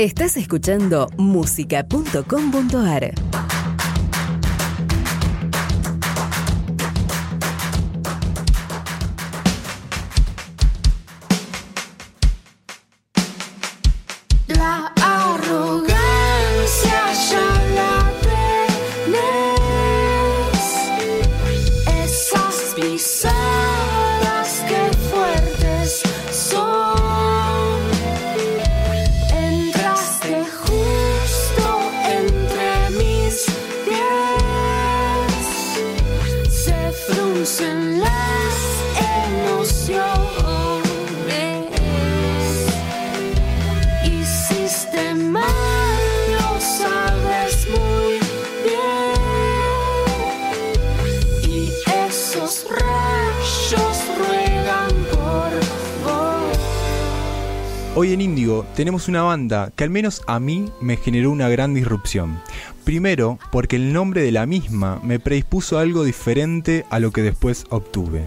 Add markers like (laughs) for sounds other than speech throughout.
Estás escuchando música.com.ar. Hoy en Índigo tenemos una banda que al menos a mí me generó una gran disrupción. Primero, porque el nombre de la misma me predispuso a algo diferente a lo que después obtuve.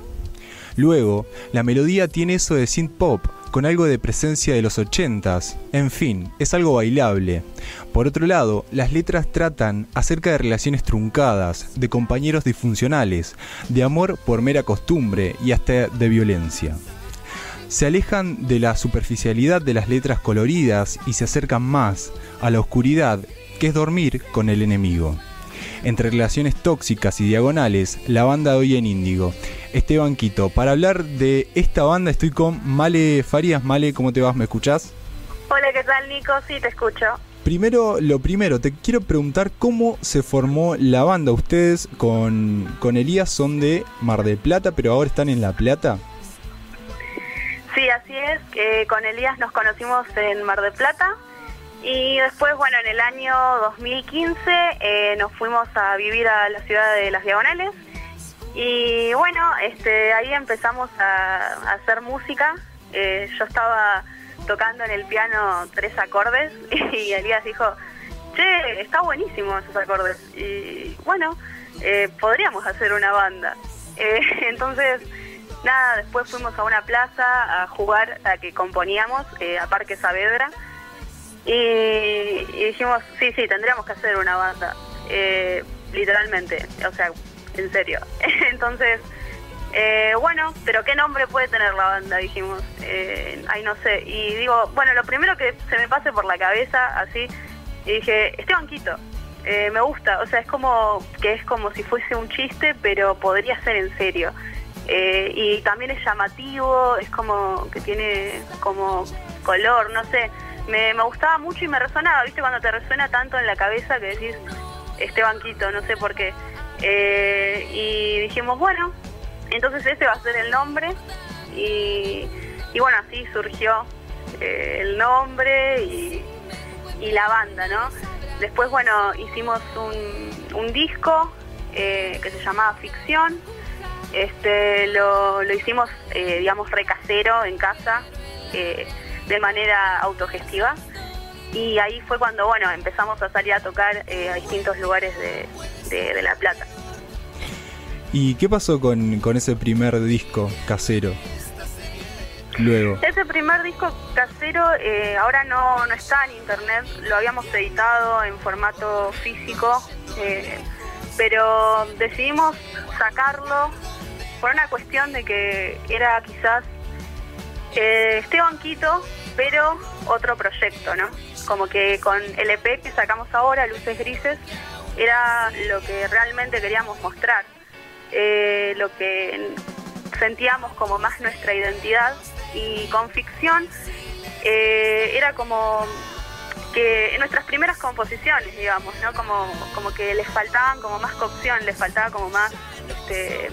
Luego, la melodía tiene eso de synth pop, con algo de presencia de los 80s, en fin, es algo bailable. Por otro lado, las letras tratan acerca de relaciones truncadas, de compañeros disfuncionales, de amor por mera costumbre y hasta de violencia se alejan de la superficialidad de las letras coloridas y se acercan más a la oscuridad que es dormir con el enemigo. Entre relaciones tóxicas y diagonales, la banda de hoy en Índigo. Esteban Quito, para hablar de esta banda estoy con Male Farías. Male, ¿cómo te vas? ¿Me escuchás? Hola, ¿qué tal, Nico? Sí, te escucho. Primero, lo primero, te quiero preguntar cómo se formó la banda. Ustedes con, con Elías son de Mar del Plata, pero ahora están en La Plata. Que con Elías nos conocimos en Mar del Plata y después, bueno, en el año 2015 eh, nos fuimos a vivir a la ciudad de Las Diagonales y bueno, este, ahí empezamos a, hacer música. Eh, yo estaba tocando en el piano tres acordes (laughs) y Elías dijo, che, está buenísimo esos acordes y bueno, eh, podríamos hacer una banda. (laughs) Entonces nada, después fuimos a una plaza a jugar a que componíamos, eh, a Parque Saavedra, y, dijimos, sí, sí, tendríamos que hacer una banda, eh, literalmente, o sea, en serio. (laughs) Entonces, eh, bueno, pero ¿qué nombre puede tener la banda? Dijimos, eh, ay, no sé, y digo, bueno, lo primero que se me pase por la cabeza, así, y dije, Esteban Quito. Eh, me gusta, o sea, es como que es como si fuese un chiste, pero podría ser en serio. Eh, y también es llamativo, es como que tiene como color, no sé. Me, me gustaba mucho y me resonaba, ¿viste? Cuando te resuena tanto en la cabeza que decís, este banquito, no sé por qué. Eh, y dijimos, bueno, entonces ese va a ser el nombre. Y, y bueno, así surgió eh, el nombre y, y la banda, ¿no? Después, bueno, hicimos un, un disco que se llamaba Ficción. Este, lo, lo hicimos, eh, digamos, recasero en casa, eh, de manera autogestiva. Y ahí fue cuando, bueno, empezamos a salir a tocar eh, a distintos lugares de, de- de La Plata. ¿Y qué pasó con, con ese primer disco casero? Luego. Ese primer disco casero eh, ahora no, no está en internet, lo habíamos editado en formato físico, eh, pero decidimos sacarlo por una cuestión de que era quizás eh, Esteban Quito, pero otro proyecto, ¿no? Como que con el EP que sacamos ahora, Luces Grises, era lo que realmente queríamos mostrar, eh, lo que sentíamos como más nuestra identidad y con ficción eh, era como que en nuestras primeras composiciones, digamos, ¿no? Como, como que les faltaban como más cocción, les faltaba como más este,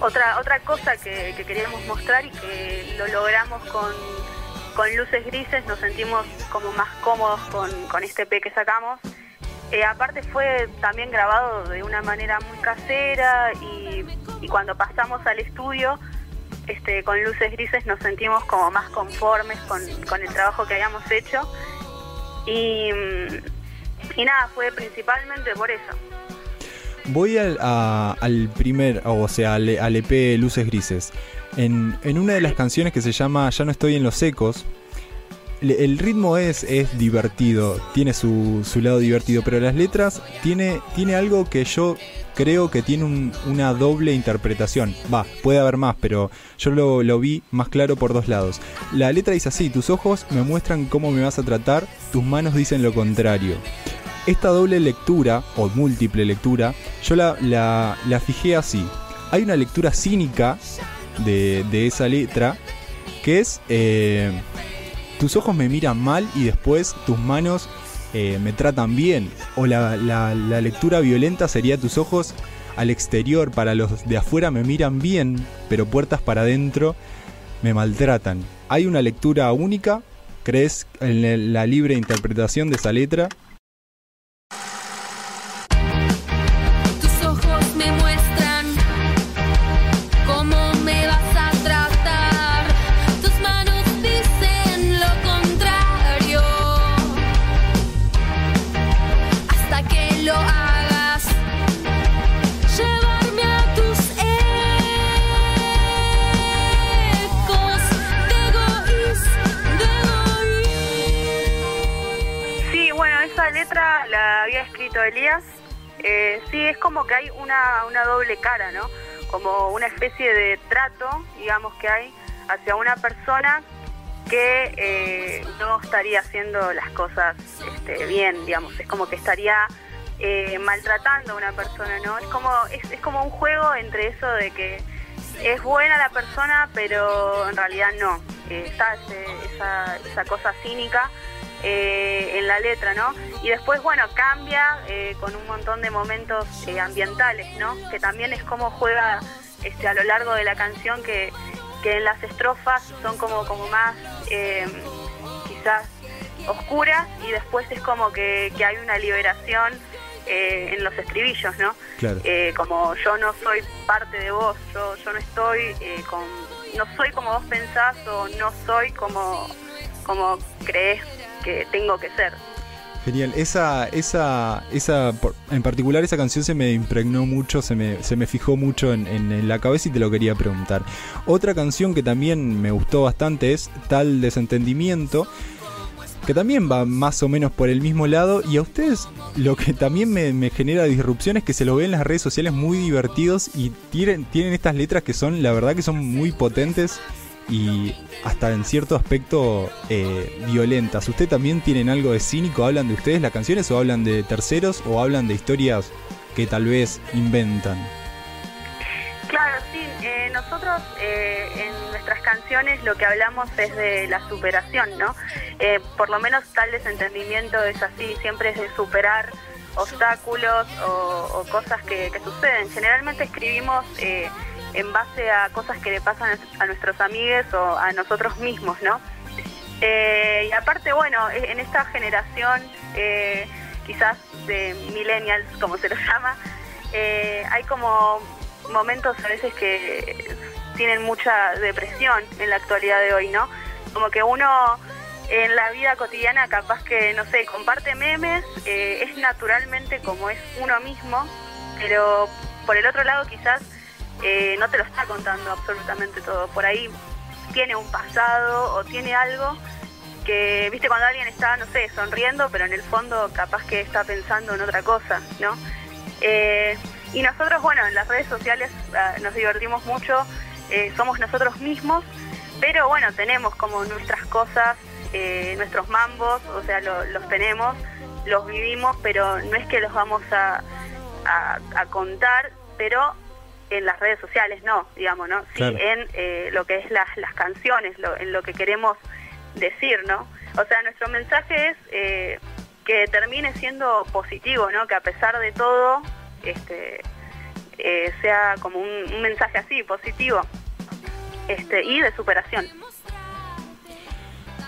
otra otra cosa que, que queríamos mostrar y que lo logramos con, con luces grises, nos sentimos como más cómodos con, con este EP que sacamos. Eh, aparte fue también grabado de una manera muy casera y, cuando pasamos al estudio este, con luces grises nos sentimos como más conformes con, con el trabajo que habíamos hecho y, y nada, fue principalmente por eso. Voy al, al primer, o sea, al, al EP Luces Grises. En, en una de las canciones que se llama Ya no estoy en los ecos, el ritmo es, es divertido, tiene su, su lado divertido, pero las letras tiene, tiene algo que yo creo que tiene un- una doble interpretación. Va, puede haber más, pero yo lo, lo vi más claro por dos lados. La letra dice así, tus ojos me muestran cómo me vas a tratar, tus manos dicen lo contrario. Esta doble lectura, o múltiple lectura, yo la, la, la fijé así. Hay una lectura cínica de, de esa letra, que es... eh, tus ojos me miran mal y después tus manos eh, me tratan bien. O la, la- la lectura violenta sería tus ojos al exterior, para los de afuera me miran bien, pero puertas para adentro me maltratan. ¿Hay una lectura única? ¿Crees en la libre interpretación de esa letra? Elías. Eh, sí, es como que hay una, una doble cara, ¿no? Como una especie de trato, digamos, que hay hacia una persona que eh, no estaría haciendo las cosas este, bien, digamos. Es como que estaría eh, maltratando a una persona, ¿no? Es como, es, como un juego entre eso de que es buena la persona, pero en realidad no. Eh, está esa, esa cosa cínica eh, en la letra, ¿no? Y después, bueno, cambia eh, con un montón de momentos eh, ambientales, ¿no? Que también es como juega este, a lo largo de la canción, que, que en las estrofas son como, como más, quizás, oscuras, y después es como que, que hay una liberación eh, en los estribillos, ¿no? Claro. Eh, como yo no soy parte de vos, yo, yo no estoy eh, con, no soy como vos pensás o no soy como, como crees que tengo que ser. Genial. Esa, esa, esa, en particular esa canción se me impregnó mucho, se me, se me fijó mucho en, la cabeza y te lo quería preguntar. Otra canción que también me gustó bastante es Tal Desentendimiento, que también va más o menos por el mismo lado. Y a ustedes lo que también me, me genera disrupción es que se lo ven en las redes sociales muy divertidos y tienen, tienen estas letras que son, la verdad que son muy potentes y hasta en cierto aspecto eh, violentas. ¿Usted también tienen algo de cínico? ¿Hablan de ustedes las canciones o hablan de terceros o hablan de historias que tal vez inventan? Claro, sí, eh, nosotros eh, en nuestras canciones lo que hablamos es de la superación, ¿no? Eh, por lo menos tal desentendimiento es así, siempre es de superar obstáculos o, cosas que, que suceden. Generalmente escribimos eh, en base a cosas que le pasan a nuestros amigos o a nosotros mismos, ¿no? Eh, y aparte, bueno, e- en esta generación, eh, quizás de millennials, como se los (laughs) llama, eh, hay como momentos a veces que tienen mucha depresión en la actualidad de hoy, ¿no? Como que uno en la vida cotidiana capaz que, no sé, comparte memes, eh, es naturalmente como es uno mismo, pero por el otro lado quizás eh, no te lo está contando absolutamente todo. Por ahí tiene un pasado o tiene algo que, viste, cuando alguien está, no sé, sonriendo, pero en el fondo capaz que está pensando en otra cosa, ¿no? Eh, y nosotros, bueno, en las redes sociales ah, nos divertimos mucho, eh, somos nosotros mismos, pero bueno, tenemos como nuestras cosas, nuestros mambos, o sea, lo- los tenemos, los vivimos, pero no es que los vamos a- a contar, pero en las redes sociales no, digamos, ¿no? Sí, Claro. en eh, lo que es las, las canciones, lo- en lo que queremos decir, ¿no? O sea, nuestro mensaje es eh, que termine siendo positivo, ¿no? Que a pesar de todo, este, eh, sea como un, un mensaje así, positivo, este, y de superación.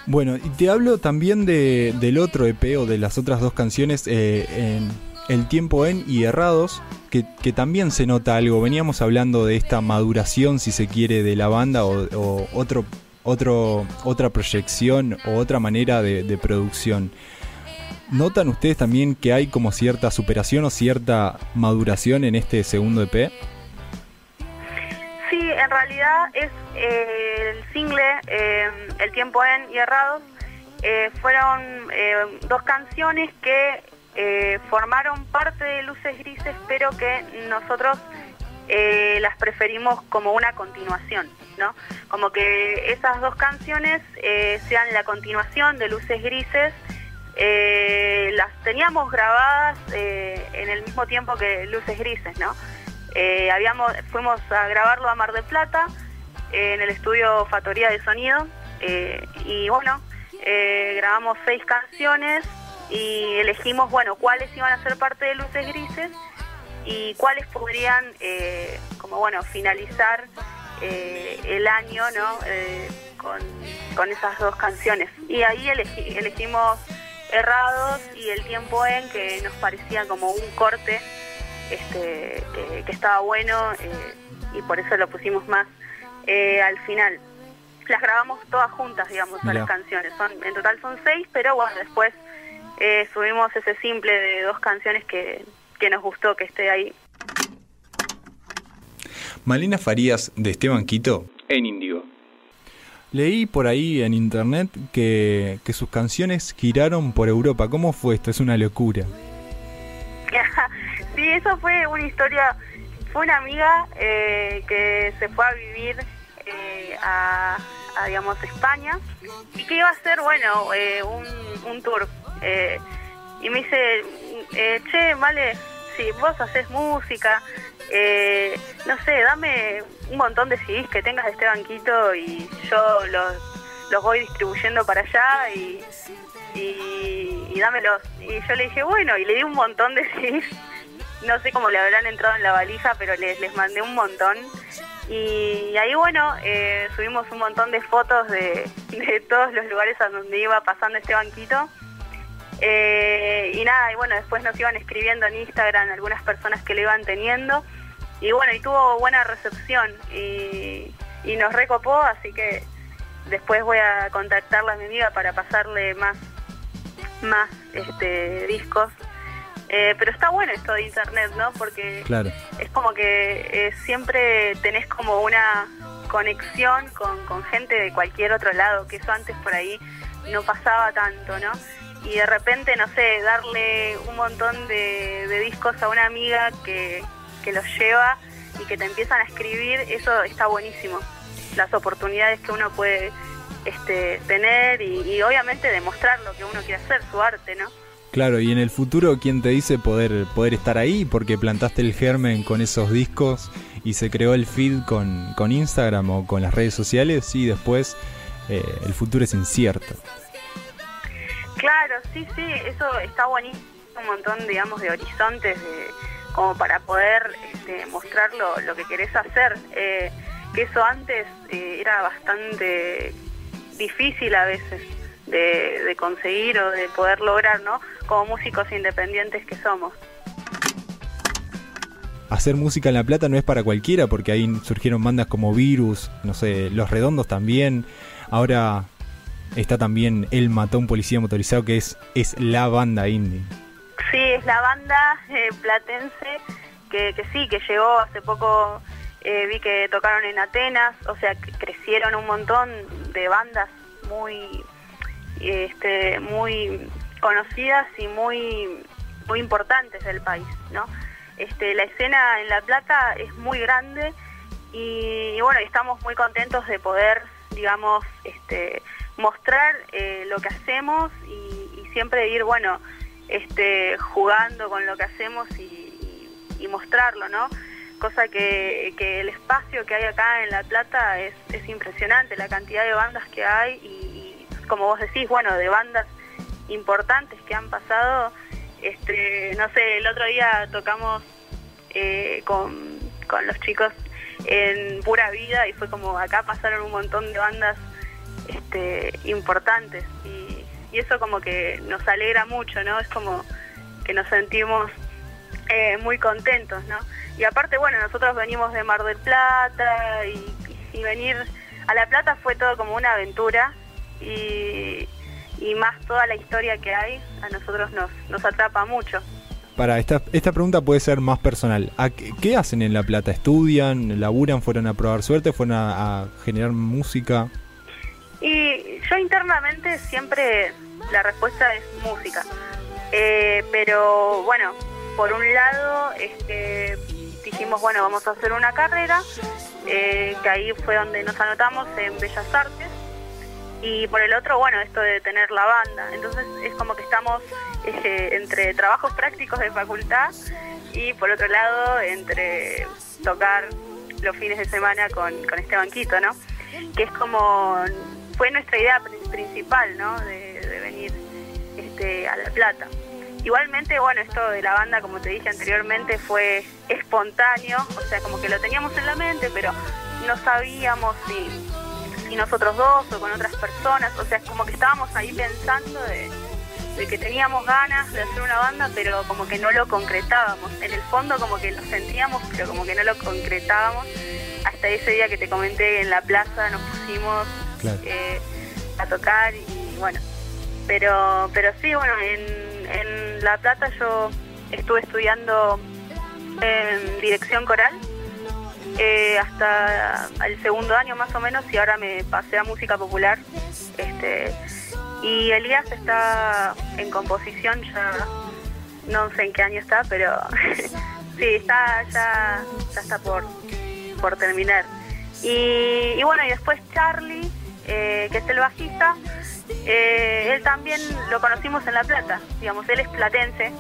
Bueno, y te hablo también de, del otro EP o de las otras dos canciones, en El tiempo en y Errados, que, también se nota algo. Veníamos hablando de esta maduración, si se quiere, de la banda o, otro, otro, otra proyección o otra manera de, producción. ¿Notan ustedes también que hay como cierta superación o cierta maduración en este segundo EP? Sí, en realidad es eh, el single eh, El tiempo en y errados eh, fueron eh, dos canciones que eh, formaron parte de Luces Grises, pero que nosotros eh, las preferimos como una continuación, ¿no? Como que esas dos canciones eh, sean la continuación de Luces Grises. Las teníamos grabadas en el mismo tiempo que Luces Grises, ¿no? Habíamos, fuimos a grabarlo a Mar del Plata, en el estudio Factoría de Sonido, y bueno, grabamos seis canciones y elegimos, bueno, cuáles iban a ser parte de Luces Grises y cuáles podrían, eh, como bueno, finalizar eh, el año, ¿no? Eh, con, con esas dos canciones. Y ahí elegimos Errados y El Tiempo En, que nos parecía como un corte este, que, estaba bueno y por eso lo pusimos más al final. Las grabamos todas juntas, digamos, a las canciones. Son, en total son seis, pero bueno, después eh, subimos ese simple de dos canciones que, que nos gustó que esté ahí. Malena Farías de Esteban Quito en Índigo. Leí por ahí en internet que, que sus canciones giraron por Europa. ¿Cómo fue esto? Es una locura. (laughs) sí, eso fue una historia. Fue una amiga eh, que se fue a vivir eh, a, a, digamos, España y que iba a hacer, bueno, eh, un, un tour. Eh, y me dice, eh, che, vale, si vos haces música, eh, no sé, dame un montón de CDs que tengas de este banquito y yo los, los voy distribuyendo para allá y, y, dámelos. Y yo le dije, bueno, y le di un montón de (laughs) CDs. No sé cómo le habrán entrado en la valija, pero les, les mandé un montón. Y ahí, bueno, eh, subimos un montón de fotos de, (laughs) de todos los lugares a donde iba pasando este banquito. Eh, y nada, y bueno, después nos iban escribiendo en Instagram algunas personas que lo iban teniendo. Y bueno, y tuvo buena recepción y, y nos recopó, así que después voy a contactarla a mi amiga para pasarle más, más este, discos. Eh, pero está bueno esto de internet, ¿no? Porque Claro. es como que eh, siempre tenés como una conexión con, con gente de cualquier otro lado, que eso antes por ahí no pasaba tanto, ¿no? Y de repente, no sé, darle un montón de, discos a una amiga que, que los lleva y que te empiezan a escribir, eso está buenísimo. Las oportunidades que uno puede este, tener y, y obviamente demostrar lo que uno quiere hacer, su arte, ¿no? Claro, y en el futuro, ¿quién te dice poder, poder estar ahí? Porque plantaste el germen con esos discos y se creó el feed con, con Instagram o con las redes sociales y después eh, el futuro es incierto. Claro, sí, sí, eso está buenísimo, un montón, digamos, de horizontes como para poder este, mostrar lo, lo que querés hacer. Eh, que eso antes eh, era bastante difícil a veces de conseguir o de poder lograr, ¿no? Como músicos independientes que somos. Hacer música en La Plata no es para cualquiera porque ahí surgieron bandas como Virus, no sé, Los Redondos también. Ahora está también El Matón Policía Motorizado que es, es la banda indie. Sí, es la banda eh, platense que, que sí, que llegó hace poco, eh, vi que tocaron en Atenas, o sea, crecieron un montón de bandas muy, este, muy conocidas y muy, muy importantes del país, ¿no? Este, la escena en La Plata es muy grande y, y bueno, estamos muy contentos de poder, digamos, este, mostrar eh, lo que hacemos y, siempre ir, bueno, este, jugando con lo que hacemos y, mostrarlo, ¿no? Cosa que, el espacio que hay acá en La Plata es, es impresionante, la cantidad de bandas que hay y, y como vos decís, bueno, de bandas importantes que han pasado, este, no sé, el otro día tocamos eh, con, con los chicos en Pura Vida y fue como acá pasaron un montón de bandas este, importantes y, y eso como que nos alegra mucho, ¿no? Es como que nos sentimos eh, muy contentos, ¿no? Y aparte, bueno, nosotros venimos de Mar del Plata y, venir a La Plata fue todo como una aventura y, y más toda la historia que hay a nosotros nos, nos atrapa mucho. Para esta, esta pregunta puede ser más personal. ¿A qué, hacen en La Plata? ¿Estudian? ¿Laburan? ¿Fueron a probar suerte? ¿Fueron a generar música? Y yo internamente siempre la respuesta es música. Eh, pero bueno, por un lado este, dijimos, bueno, vamos a hacer una carrera, eh, que ahí fue donde nos anotamos en Bellas Artes. Y por el otro, bueno, esto de tener la banda. Entonces es como que estamos eh, entre trabajos prácticos de facultad y por otro lado entre tocar los fines de semana con, con este banquito, ¿no? Que es como, fue nuestra idea prin- principal, ¿no? De, de venir este, a La Plata. Igualmente, bueno, esto de la banda, como te dije anteriormente, fue espontáneo, o sea, como que lo teníamos en la mente, pero no sabíamos si, si nosotros dos o con otras personas, o sea, como que estábamos ahí pensando de, de que teníamos ganas de hacer una banda, pero como que no lo concretábamos. En el fondo como que lo sentíamos, pero como que no lo concretábamos. Hasta ese día que te comenté en la plaza nos pusimos A tocar y bueno. Pero, pero sí, bueno, en, en La Plata yo estuve estudiando en dirección coral eh, hasta el segundo año más o menos y ahora me pasé a música popular. Este, y Elías está en composición, ya no sé en qué año está, pero (laughs) sí, está ya, ya está por, por terminar. Y, y bueno, y después Charlie, eh, que es el bajista, eh, él también lo conocimos en La Plata, digamos, él es platense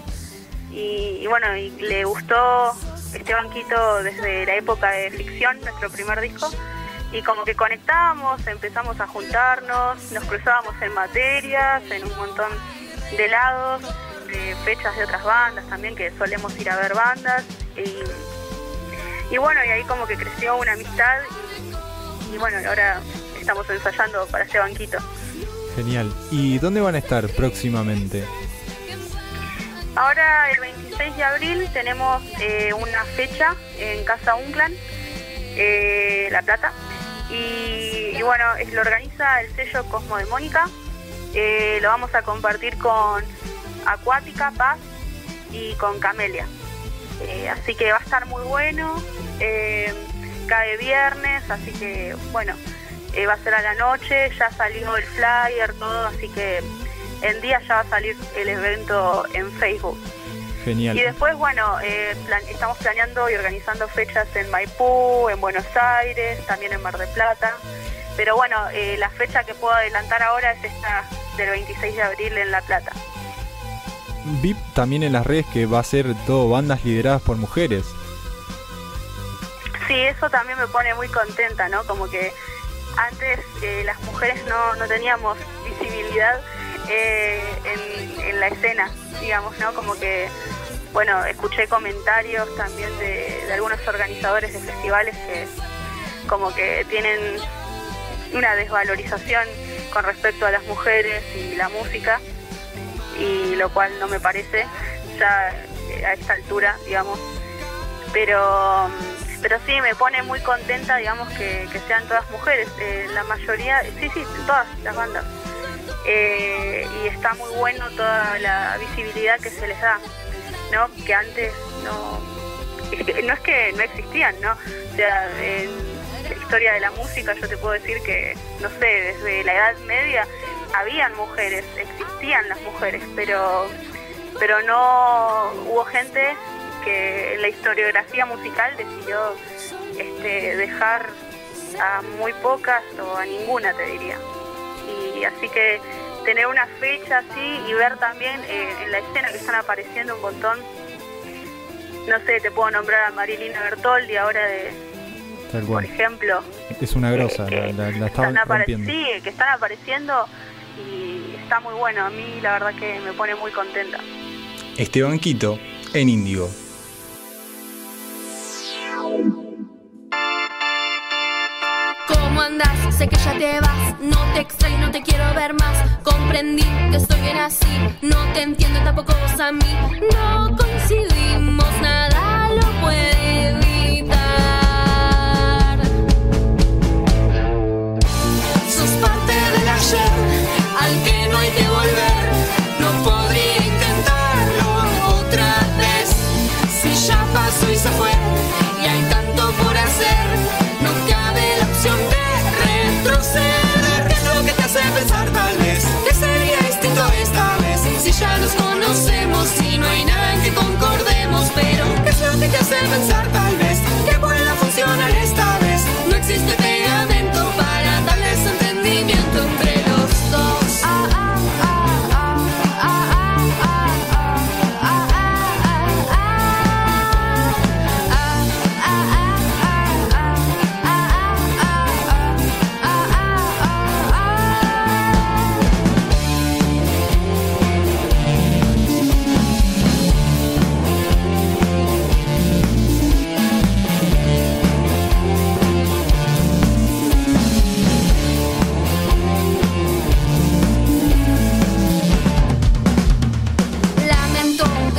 y, bueno, y le gustó este banquito desde la época de ficción, nuestro primer disco, y como que conectábamos, empezamos a juntarnos, nos cruzábamos en materias, en un montón de lados, de fechas de otras bandas también, que solemos ir a ver bandas, y, y bueno, y ahí como que creció una amistad, y, bueno, ahora estamos ensayando para este banquito. Genial. ¿Y dónde van a estar próximamente? Ahora el 26 de abril tenemos eh, una fecha en Casa Unclan, eh, La Plata, y, y bueno, es- lo organiza el sello Cosmo de Mónica, Eh, lo vamos a compartir con Acuática, Paz y con Camelia. Eh, así que va a estar muy bueno, cae viernes, así que bueno, eh, va a ser a la noche, ya salió el flyer, todo, así que en día ya va a salir el evento en Facebook. Genial. Y después, bueno, eh, plan- estamos planeando y organizando fechas en Maipú, en Buenos Aires, también en Mar del Plata. Pero bueno, eh, la fecha que puedo adelantar ahora es esta del 26 de abril en La Plata. VIP también en las redes que va a ser todo bandas lideradas por mujeres. Sí, eso también me pone muy contenta, ¿no? Como que antes eh, las mujeres no, no teníamos visibilidad eh, en, la escena, digamos, ¿no? Como que, bueno, escuché comentarios también de, de algunos organizadores de festivales que como que tienen una desvalorización con respecto a las mujeres y la música, y lo cual no me parece ya eh, a esta altura, digamos, pero pero sí me pone muy contenta digamos que, sean todas mujeres. Eh, la mayoría sí sí todas las bandas. Eh, y está muy bueno toda la visibilidad que se les da no que antes no no es que no existían no o sea en la historia de la música yo te puedo decir que no sé desde la edad media habían mujeres existían las mujeres pero pero no hubo gente que en la historiografía musical decidió este, dejar a muy pocas o a ninguna, te diría. Y así que tener una fecha así y ver también eh, en la escena que están apareciendo un montón, no sé, te puedo nombrar a Marilina Bertoldi ahora de, Tal por cual. ejemplo, Es una grosa, que la, la, la están rompiendo. sí, que están apareciendo y está muy bueno. A mí la verdad que me pone muy contenta. Este banquito en Índigo. ¿Cómo andas? Sé que ya te vas, no te extraño, no te quiero ver más. Comprendí que estoy bien así, no te entiendo tampoco vos a mí. No coincidimos, nada lo puede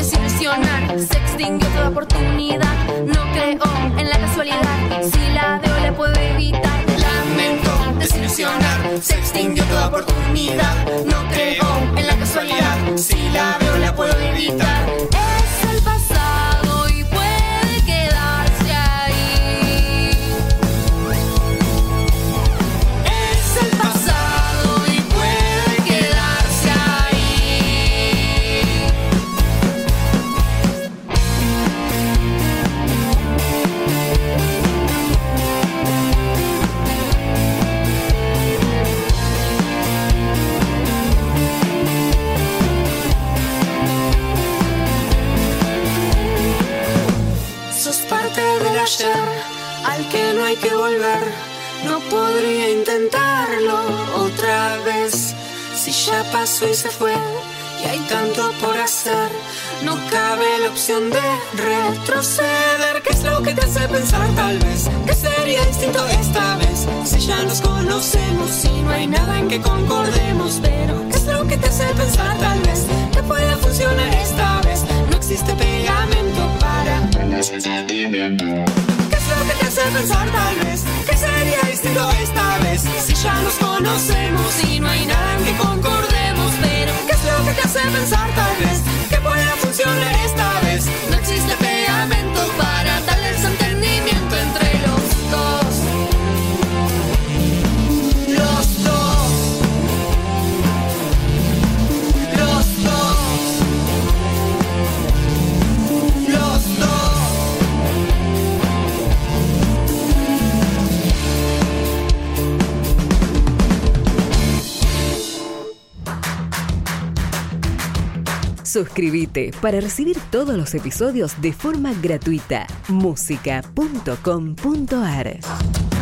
desilusionan. Se extinguió toda oportunidad. No creo en la casualidad. Si la veo, la puedo evitar. Lamento desilusionar. Se extinguió toda oportunidad. No creo en la casualidad. Si la veo, la puedo evitar. Hay que volver. No podría intentarlo otra vez. Si ya pasó y se fue y hay tanto por hacer, no cabe la opción de retroceder. ¿Qué es lo que te hace pensar tal vez? Que sería distinto esta vez? Si ya nos conocemos y no hay nada en que concordemos. Pero ¿qué es lo que te hace pensar tal vez? Que pueda funcionar esta vez. No existe pegamento para ¿Qué es lo que te hace pensar tal vez? Que sería distinto esta vez Si ya nos conocemos y no hay nada Suscríbete para recibir todos los episodios de forma gratuita. música.com.ar